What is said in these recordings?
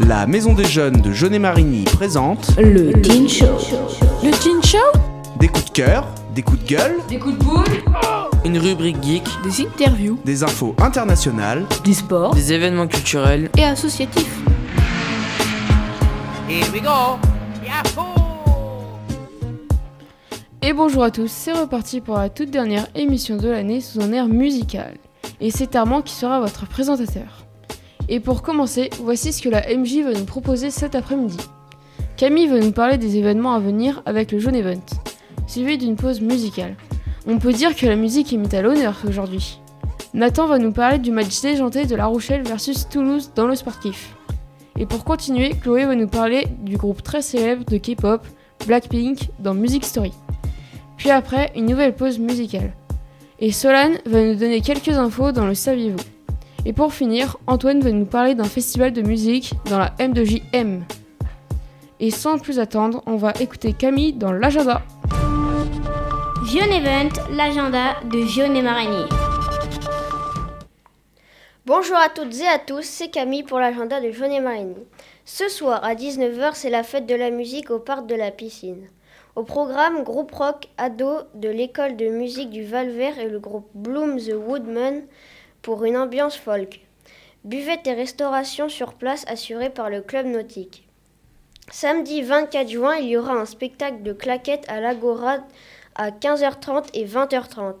La Maison des Jeunes de Jeunet-Marigny présente Le Teen Show. Le Teen Show? Des coups de cœur, des coups de gueule, Des coups de boule? Une rubrique geek, Des interviews des infos internationales, Du sport. des événements culturels. et associatifs. Et bonjour à tous, c'est reparti pour la toute dernière émission de l'année sous un air musical. Et c'est Armand qui sera votre présentateur. Et pour commencer, voici ce que la MJ va nous proposer cet après-midi. Camille va nous parler des événements à venir avec le Jaune Event, suivi d'une pause musicale. On peut dire que la musique est mise à l'honneur aujourd'hui. Nathan va nous parler du match déjanté de La Rochelle versus Toulouse dans le sportif. Et pour continuer, Chloé va nous parler du groupe très célèbre de K-pop, Blackpink, dans Music Story. Puis après, une nouvelle pause musicale. Et Solane va nous donner quelques infos dans le Saviez-vous. Et pour finir, Antoine va nous parler d'un festival de musique dans la M2JM. Et sans plus attendre, on va écouter Camille dans l'agenda. Vion Event, l'agenda de Vion et Marigny. Bonjour à toutes et à tous, c'est Camille pour l'agenda de Vion et Marigny. Ce soir à 19h, c'est la fête de la musique au parc de la piscine. Au programme, groupe rock ado de l'école de musique du Val-Vert et le groupe Bloom the Woodman pour une ambiance folk. Buvette et restauration sur place assurée par le club nautique. Samedi 24 juin, il y aura un spectacle de claquettes à l'Agora à 15h30 et 20h30.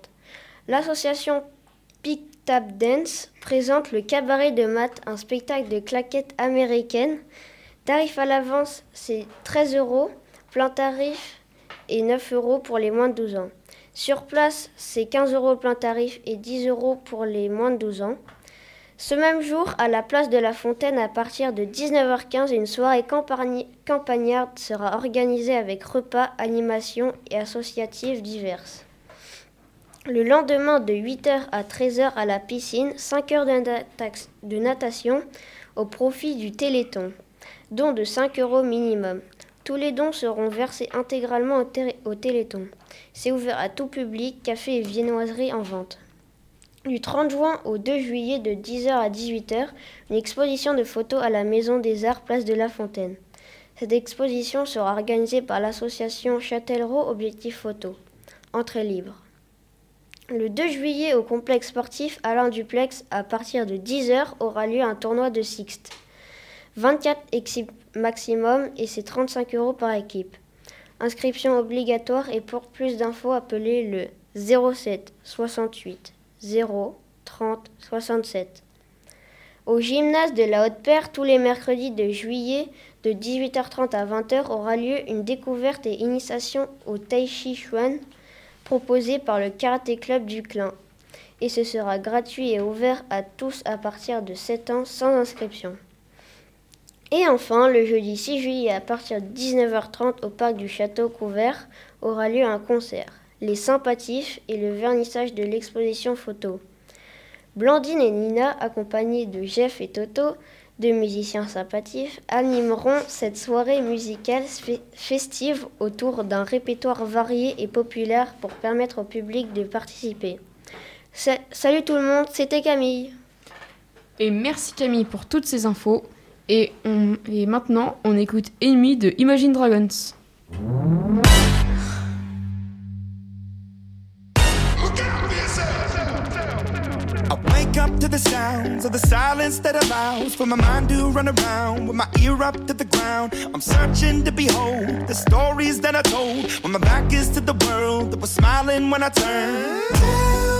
L'association Pick Tap Dance présente le cabaret de maths, un spectacle de claquettes américaines. Tarif à l'avance, c'est 13 euros. Plein tarif et 9 euros pour les moins de 12 ans. Sur place, c'est 15 euros plein tarif et 10 euros pour les moins de 12 ans. Ce même jour, à la place de la Fontaine, à partir de 19h15, une soirée campagnarde sera organisée avec repas, animations et associatives diverses. Le lendemain, de 8h à 13h à la piscine, 5 heures de, de natation au profit du Téléthon, don de 5 euros minimum. Tous les dons seront versés intégralement au, té- au Téléthon. C'est ouvert à tout public, café et viennoiserie en vente. Du 30 juin au 2 juillet de 10h à 18h, une exposition de photos à la Maison des Arts, place de la Fontaine. Cette exposition sera organisée par l'association Châtellerault Objectif Photo. Entrée libre. Le 2 juillet au complexe sportif Alain Duplex, à partir de 10h, aura lieu un tournoi de Sixte. 24 équipes maximum et c'est 35 euros par équipe. Inscription obligatoire et pour plus d'infos, appelez le 07 68 0 30 67. Au gymnase de la Haute-Père, tous les mercredis de juillet, de 18h30 à 20h, aura lieu une découverte et initiation au Tai Chi Chuan proposée par le Karaté Club du Clin. Et ce sera gratuit et ouvert à tous à partir de 7 ans sans inscription. Et enfin, le jeudi 6 juillet à partir de 19h30 au parc du Château Couvert aura lieu un concert, les sympathies et le vernissage de l'exposition photo. Blandine et Nina, accompagnées de Jeff et Toto, deux musiciens sympathiques, animeront cette soirée musicale fe- festive autour d'un répertoire varié et populaire pour permettre au public de participer. Sa- Salut tout le monde, c'était Camille. Et merci Camille pour toutes ces infos. Et, on- et maintenant, on écoute Amy de Imagine Dragons. Up to the sounds of the silence that allows for my mind to run around with my ear up to the ground. I'm searching to behold the stories that I told when my back is to the world that was smiling when I turned.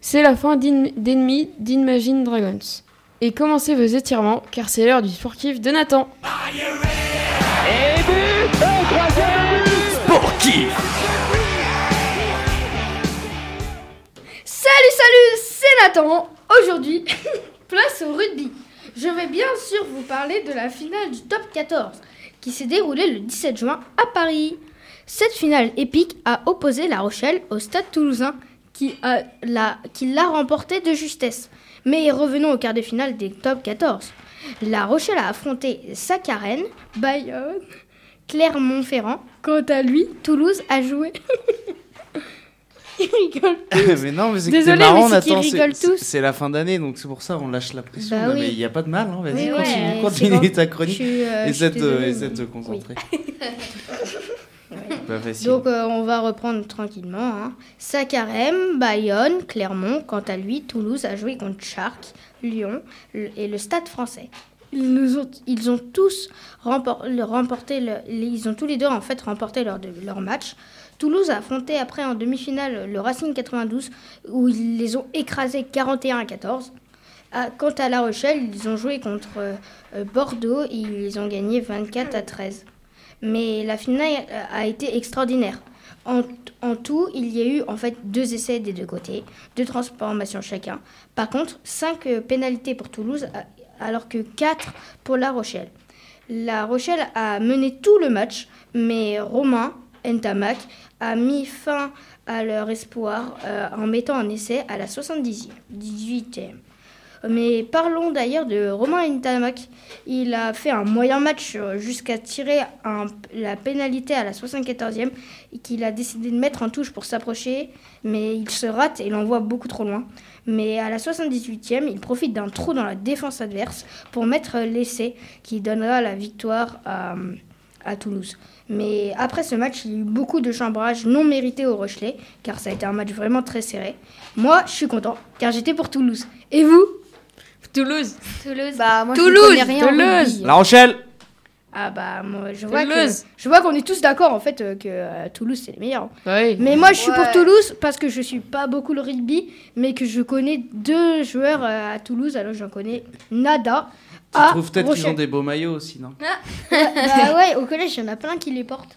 C'est la fin d'Ennemis d'Imagine Dragons. Et commencez vos étirements, car c'est l'heure du sportif de Nathan. Salut, salut, c'est Nathan. Aujourd'hui, place au rugby. Je vais bien sûr vous parler de la finale du top 14 qui s'est déroulée le 17 juin à Paris. Cette finale épique a opposé La Rochelle au Stade toulousain qui a- l'a qui l'a remporté de justesse. Mais revenons au quart de finale des top 14. La Rochelle a affronté Saccarène, Bayonne, Clermont-Ferrand. Quant à lui, Toulouse a joué. Il rigole. mais non, mais c'est que Désolé, c'est marrant, mais c'est qu'ils Nathan. c'est- rigolent c'est- tous. C'est la fin d'année, donc c'est pour ça on lâche la pression. Bah Non, oui. Mais il n'y a pas de mal, hein. vas-y, Oui, ouais, continue, c'est continue bon. ta Je chronique. suis, euh, je suis essaie, de, désolée, te concentrer. Donc euh, on va reprendre tranquillement. Hein. Sakarem, Bayonne, Clermont. Quant à lui, Toulouse a joué contre Chartres, Lyon et le Stade français. Ils, ont, tous remporté, ils ont tous les deux en fait remporté leur, match. Toulouse a affronté après en demi-finale le Racing 92 où ils les ont écrasés 41 à 14. Ah, quant à La Rochelle, ils ont joué contre euh, Bordeaux et ils ont gagnés 24 à 13. Mais la finale euh, a été extraordinaire. En, tout, il y a eu en fait deux essais des deux côtés, deux transformations chacun. Par contre, cinq euh, pénalités pour Toulouse, alors que quatre pour La Rochelle. La Rochelle a mené tout le match, mais Romain Ntamak a mis fin à leur espoir euh, en mettant un essai à la 70e, 18e. Mais parlons d'ailleurs de Romain Ntamak. Il a fait un moyen match euh, jusqu'à tirer la pénalité à la 74e et qu'il a décidé de mettre en touche pour s'approcher, mais il se rate et l'envoie beaucoup trop loin. Mais à la 78e, il profite d'un trou dans la défense adverse pour mettre l'essai qui donnera la victoire à, à Toulouse. Mais après ce match, il y a eu beaucoup de chambrage non mérité au Rochelet, car ça a été un match vraiment très serré. Moi, je suis content, car j'étais pour Toulouse. Et vous? Toulouse. Toulouse. Bah, moi, Toulouse, je ne connais rien au Toulouse. rugby. La Rochelle Ah bah moi je vois que Toulouse. je vois qu'on est tous d'accord en fait euh, que euh, Toulouse c'est les meilleurs. Oui. Mais moi je suis pour. Toulouse parce que je suis pas beaucoup le rugby mais que je connais deux joueurs euh, à Toulouse alors j'en connais nada. Tu à trouves peut-être qu'ils ont des beaux maillots aussi, non? Bah ouais, au collège, il y en a plein qui les portent.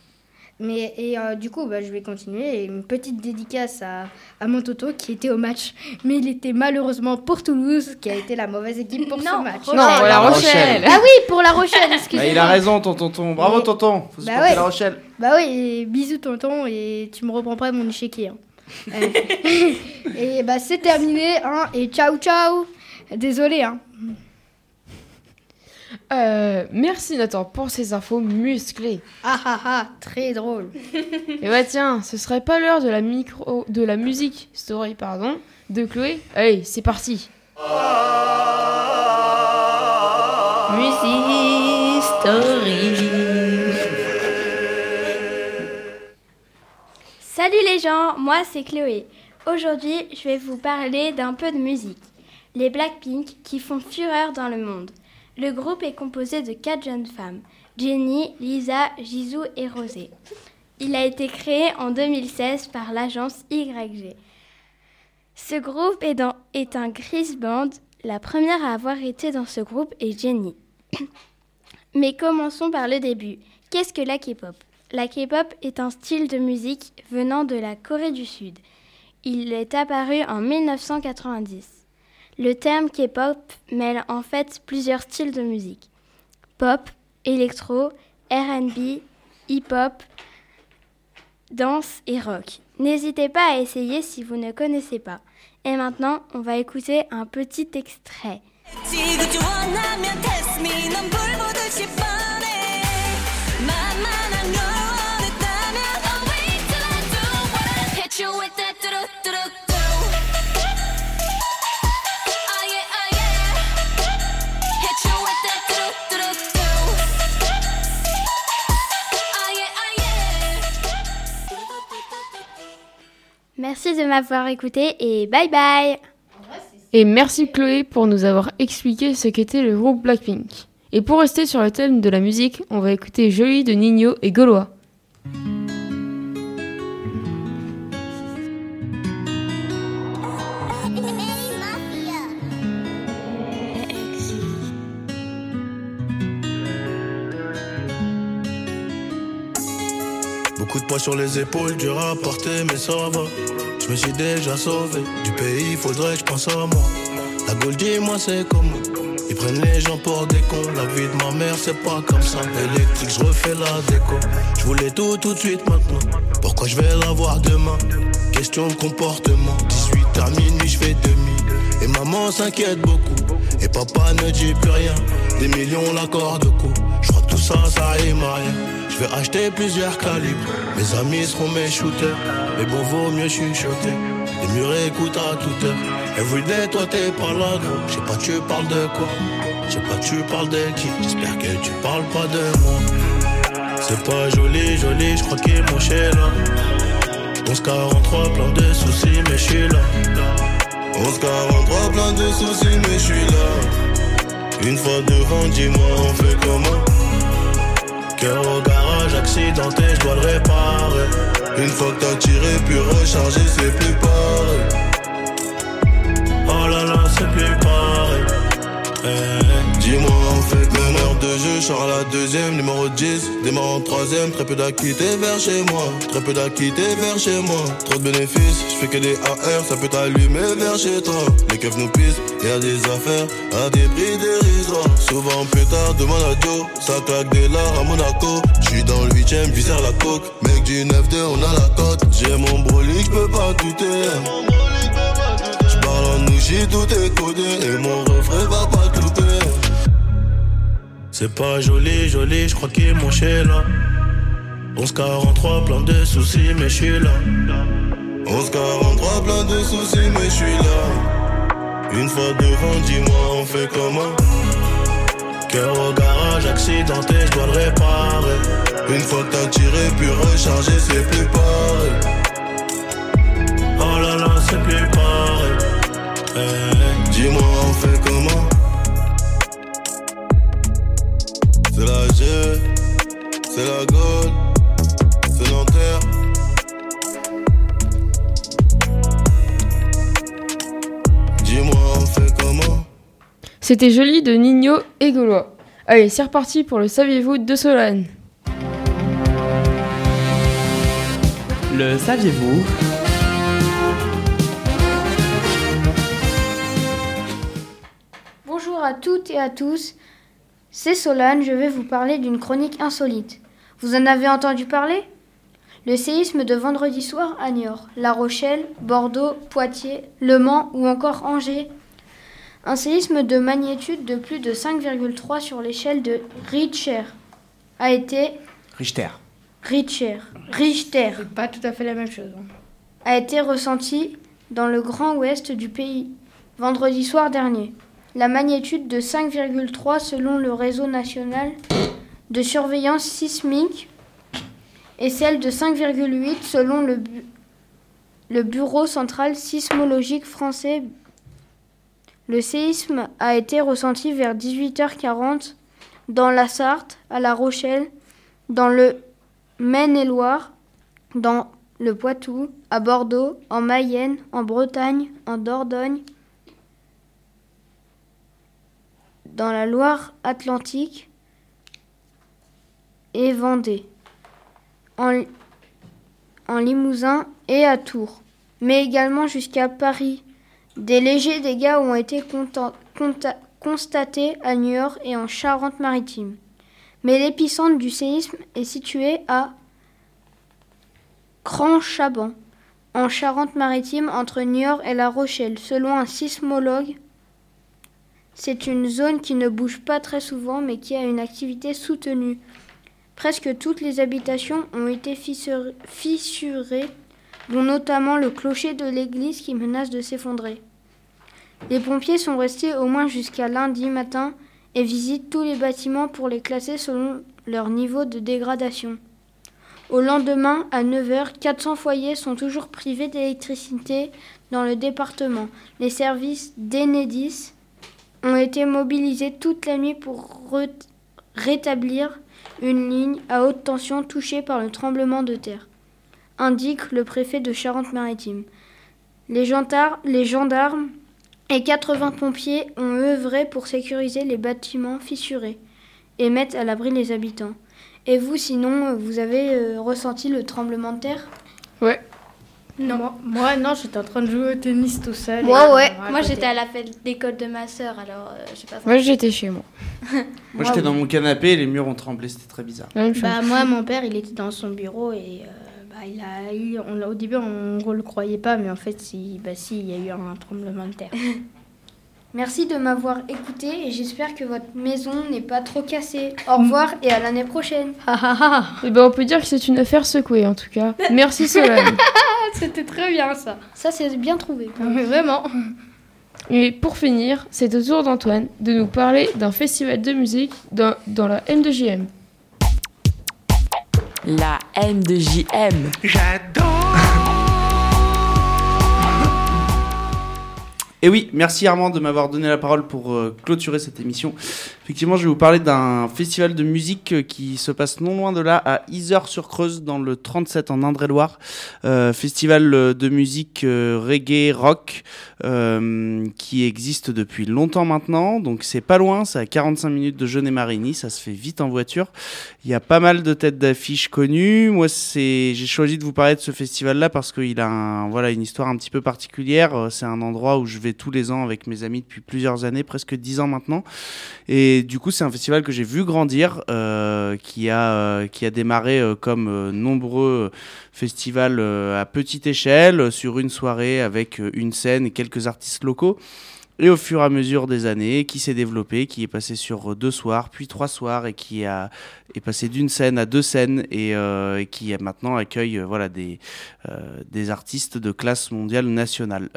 Mais et euh, du coup, bah, je vais continuer. Et une petite dédicace à, à mon Toto qui était au match. Mais il était malheureusement pour Toulouse, qui a été la mauvaise équipe pour Non, ce match. Non, pour la Rochelle. Ah oui, pour la Rochelle, Bah, excusez-moi. Il a raison, ton tonton. Bravo, Mais- tonton. Faut Bah ouais. La Rochelle. Bah oui, bisous tonton, et tu me reprends pas mon échiquier. hein. Ouais. et bah c'est terminé, hein, et ciao ciao. Désolé, hein. Euh, merci Nathan pour ces infos musclées. Ah ah ah, très drôle. Et bah tiens, ce serait pas l'heure de la micro, de la musique story pardon de Chloé. Allez, c'est parti. Music Story. Salut les gens, moi c'est Chloé. Aujourd'hui, je vais vous parler d'un peu de musique. Les Blackpink qui font fureur dans le monde. Le groupe est composé de quatre jeunes femmes Jenny, Lisa, Jisoo et Rosé. Il a été créé en 2016 par l'agence YG. Ce groupe est, est un Chris Band. La première à avoir été dans ce groupe est Jenny. Mais commençons par le début. Qu'est-ce que la K-pop? La K-pop est un style de musique venant de la Corée du Sud. Il est apparu en 1990. Le terme K-pop mêle en fait plusieurs styles de musique. Pop, électro, RB, hip-hop, danse et rock. N'hésitez pas à essayer si vous ne connaissez pas. Et maintenant, on va écouter un petit extrait. Merci de m'avoir écouté et bye bye Et merci Chloé pour nous avoir expliqué ce qu'était le groupe Blackpink. Et pour rester sur le thème de la musique, on va écouter Jolie de Nino et Gaulois. Sur les épaules, dur à porter, mais ça va. Je me suis déjà sauvé du pays, faudrait que je pense à moi. La Gaule, dis-moi, c'est comment Ils prennent les gens pour des cons. La vie de ma mère, c'est pas comme ça. Électrique, je refais la déco. Je voulais tout, tout de suite maintenant. Pourquoi je vais l'avoir demain? Question de comportement. 18 à minuit, je fais demi. Et maman s'inquiète beaucoup. Et papa ne dit plus rien. Des millions, l'accord de coup. Je crois que tout ça, ça rime à rien. Vais acheter plusieurs calibres. Mes amis seront mes shooters. Mais bon, vaut mieux chuchoter. Les murs écoutent à toute heure. Everyday, toi t'es pas là. Je sais pas, tu parles de quoi? Je sais pas, tu parles de qui? J'espère que tu parles pas de moi. C'est pas joli, joli, je crois qu'il mon là. 1143, plein de soucis, mais je suis là. 1143, plein de soucis, mais je suis là. Une fois devant, dis-moi, on fait comment? Accidenté, je dois le réparer. Une fois que t'as tiré, puis rechargé, c'est plus pareil. Oh là là, c'est plus pareil. Eh, Dis-moi, on fait que de jeu, Charles la deuxième, numéro 10, démarre en troisième, très peu d'acquittés vers chez moi, très peu d'acquittés vers chez moi, trop de bénéfices, je fais que des AR, ça peut t'allumer vers chez toi, les keufs nous pissent, y a des affaires à des prix dérisoires, souvent pétard, demande à Joe, ça claque des lards à Monaco, je suis dans le huitième, visère la coque, mec du 9-2, on a la cote, j'ai mon brolic, je peux pas douter. J'parle en nouchi, tout est Et mon C'est pas joli, joli, je crois qu'il mon chez là. 1143, plein de soucis, mais je suis là. 1143, plein de soucis, mais je suis là. Une fois devant, dis-moi, on fait comment? Cœur au garage, accidenté, je dois le réparer. Une fois que t'as tiré, puis rechargé, c'est plus pareil. Oh là là, c'est plus pareil. Eh, Dis-moi, on fait comment? C'est la G, c'est la Gaule, c'est Nanterre. Dis-moi, on fait comment? C'était Jolie de Nino et Gaulois. Allez, c'est reparti pour le Saviez-vous de Solane. Le saviez-vous? Bonjour à toutes et à tous, c'est Solane, je vais vous parler d'une chronique insolite. Vous en avez entendu parler? Le séisme de vendredi soir à Niort, La Rochelle, Bordeaux, Poitiers, Le Mans ou encore Angers. Un séisme de magnitude de plus de 5,3 sur l'échelle de Richter a été Richter. Richter, Richter C'est pas tout à fait la même chose. hein. a été ressenti dans le grand ouest du pays vendredi soir dernier. La magnitude de 5,3 selon le réseau national de surveillance sismique et celle de 5,8 selon le, le Bureau central sismologique français. Le séisme a été ressenti vers 18h40 dans la Sarthe, à La Rochelle, dans le Maine-et-Loire, dans le Poitou, à Bordeaux, en Mayenne, en Bretagne, en Dordogne, dans la Loire-Atlantique et Vendée, en, Limousin et à Tours, mais également jusqu'à Paris. Des légers dégâts ont été constatés à Niort et en Charente-Maritime. Mais l'épicentre du séisme est situé à Cran-Chaban, en Charente-Maritime, entre Niort et La Rochelle. Selon un sismologue, c'est une zone qui ne bouge pas très souvent, mais qui a une activité soutenue. Presque toutes les habitations ont été fissurées, dont notamment le clocher de l'église qui menace de s'effondrer. Les pompiers sont restés au moins jusqu'à lundi matin et visitent tous les bâtiments pour les classer selon leur niveau de dégradation. Au lendemain, à 9h, 400 foyers sont toujours privés d'électricité dans le département. Les services d'Enedis ont été mobilisés toute la nuit pour rétablir une ligne à haute tension touchée par le tremblement de terre, indique le préfet de Charente-Maritime. Les, les gendarmes et 80 pompiers ont œuvré pour sécuriser les bâtiments fissurés et mettre à l'abri les habitants. Et vous, sinon, vous avez euh, ressenti le tremblement de terre? Ouais. Non. Moi, moi, non, j'étais en train de jouer au tennis tout seul. Moi, ouais. Moi, j'étais à la fête d'école de ma sœur, alors euh, j'ai pas Moi, j'étais chez moi. Moi, j'étais dans mon canapé et les murs ont tremblé, c'était très bizarre. La même chose. Bah, moi, mon père, il était dans son bureau et euh, bah, il a, il- on, au début, on ne le croyait pas, mais en fait, si, bah, si, il y a eu un tremblement de terre. Merci de m'avoir écouté et j'espère que votre maison n'est pas trop cassée. Au revoir et à l'année prochaine. Eh ben, on peut dire que c'est une affaire secouée en tout cas. Merci Solène. C'était très bien ça. Ça, c'est bien trouvé. Mais vraiment. Et pour finir, c'est au tour d'Antoine de nous parler d'un festival de musique dans, dans la M2JM. La M2JM. Et oui, merci Armand de m'avoir donné la parole pour euh, clôturer cette émission. Effectivement, je vais vous parler d'un festival de musique euh, qui se passe non loin de là, à Isère-sur-Creuse, dans le 37 en Indre-et-Loire. Euh, festival de musique reggae rock qui existe depuis longtemps maintenant. Donc c'est pas loin, c'est à 45 minutes de Genet-Marigny, ça se fait vite en voiture. Il y a pas mal de têtes d'affiches connues. Moi, c'est, j'ai choisi de vous parler de ce festival-là parce qu'il a voilà, une histoire un petit peu particulière. C'est un endroit où je vais tous les ans avec mes amis depuis plusieurs années, presque dix ans maintenant. Et du coup, c'est un festival que j'ai vu grandir, euh, qui, a, euh, qui a démarré euh, comme nombreux festivals à petite échelle, sur une soirée avec une scène et quelques artistes locaux. Et au fur et à mesure des années, qui s'est développé, qui est passé sur deux soirs, puis trois soirs, et qui a, est passé d'une scène à deux scènes, et, qui maintenant accueille voilà, des, des artistes de classe mondiale nationale.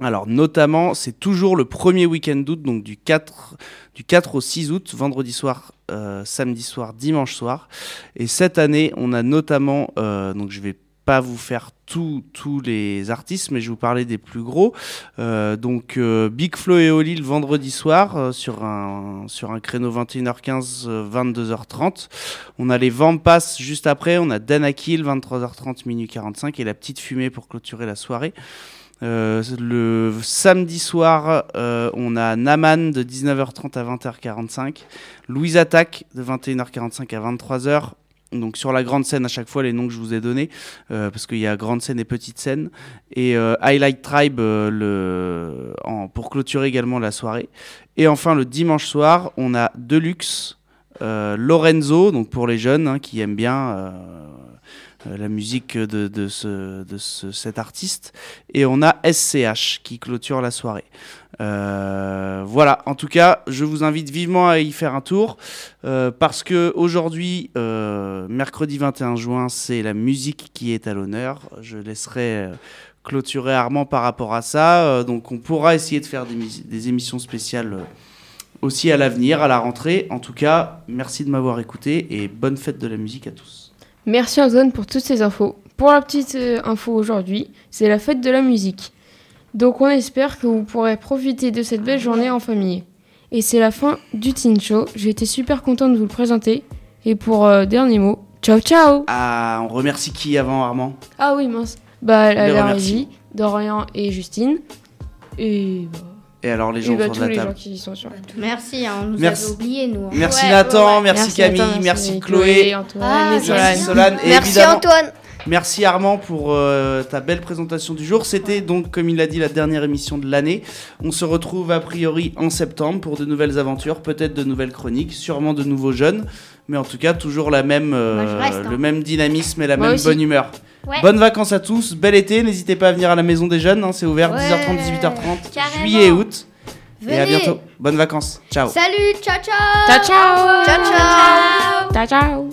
Alors, notamment, c'est toujours le premier week-end d'août, donc du 4, du 4 au 6 août, vendredi soir, euh, samedi soir, dimanche soir. Et cette année, on a notamment, euh, donc je vais pas vous faire tous tous les artistes, mais je vais vous parler des plus gros. Euh, donc euh, Big Flo et Oli le vendredi soir sur un sur un créneau 21h15 euh, 22h30. On a les Vampas juste après, on a Danakil 23h30 minuit 45 et la petite fumée pour clôturer la soirée. Euh, le samedi soir, euh, on a Naman de 19h30 à 20h45, Louise Attaque de 21h45 à 23h. Donc sur la grande scène à chaque fois les noms que je vous ai donnés euh, parce qu'il y a grande scène et petite scène et Highlight Tribe pour clôturer également la soirée et enfin le dimanche soir on a Deluxe Lorenzo donc pour les jeunes hein, qui aiment bien la musique de, ce, de ce, cet artiste. Et on a SCH qui clôture la soirée. Euh, voilà, en tout cas, je vous invite vivement à y faire un tour euh, parce que aujourd'hui, euh, mercredi 21 juin, c'est la musique qui est à l'honneur. Je laisserai euh, clôturer Armand par rapport à ça. Euh, donc on pourra essayer de faire des, mis- des émissions spéciales euh, aussi à l'avenir, à la rentrée. En tout cas, merci de m'avoir écouté et bonne fête de la musique à tous. Merci Antoine pour toutes ces infos. Pour la petite euh, info aujourd'hui, c'est la fête de la musique. Donc on espère que vous pourrez profiter de cette belle journée en famille. Et c'est la fin du Teen Show. J'ai été super contente de vous le présenter. Et pour euh, dernier mot, ciao ciao Ah, on remercie qui avant Armand? Ah oui mince. Bah la, la régie, Dorian et Justine. Et bah, Et alors les gens bah, autour tous de la les gens table. qui y sont sur. Merci, hein, on nous Merci. avait oubliés, nous. hein. Merci Ouais, Nathan, ouais, ouais. merci, Camille, Nathan, merci, Chloé, Antoine Ah, et merci. Solane. merci Solane et Merci évidemment Antoine. merci Armand pour euh, ta belle présentation du jour. C'était donc comme il l'a dit la dernière émission de l'année. On se retrouve a priori en septembre pour de nouvelles aventures, peut-être de nouvelles chroniques, sûrement de nouveaux jeunes, mais en tout cas toujours la même euh, Moi, je reste, hein. le même dynamisme et la Moi même aussi. bonne humeur. Ouais. Bonnes vacances à tous, bel été, n'hésitez pas à venir à la maison des jeunes, hein, c'est ouvert Ouais. 10h30, 18h30, Carrément. juillet et août. Et à bientôt. Bonnes vacances. Ciao. Salut, ciao ciao Ciao ciao Ciao, ciao. Ciao ciao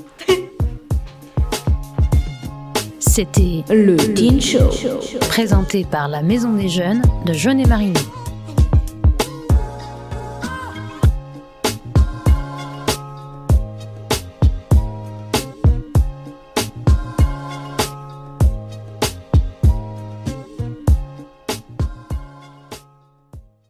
C'était le Teen Show, présenté par la Maison des Jeunes de Jeunet Marigny.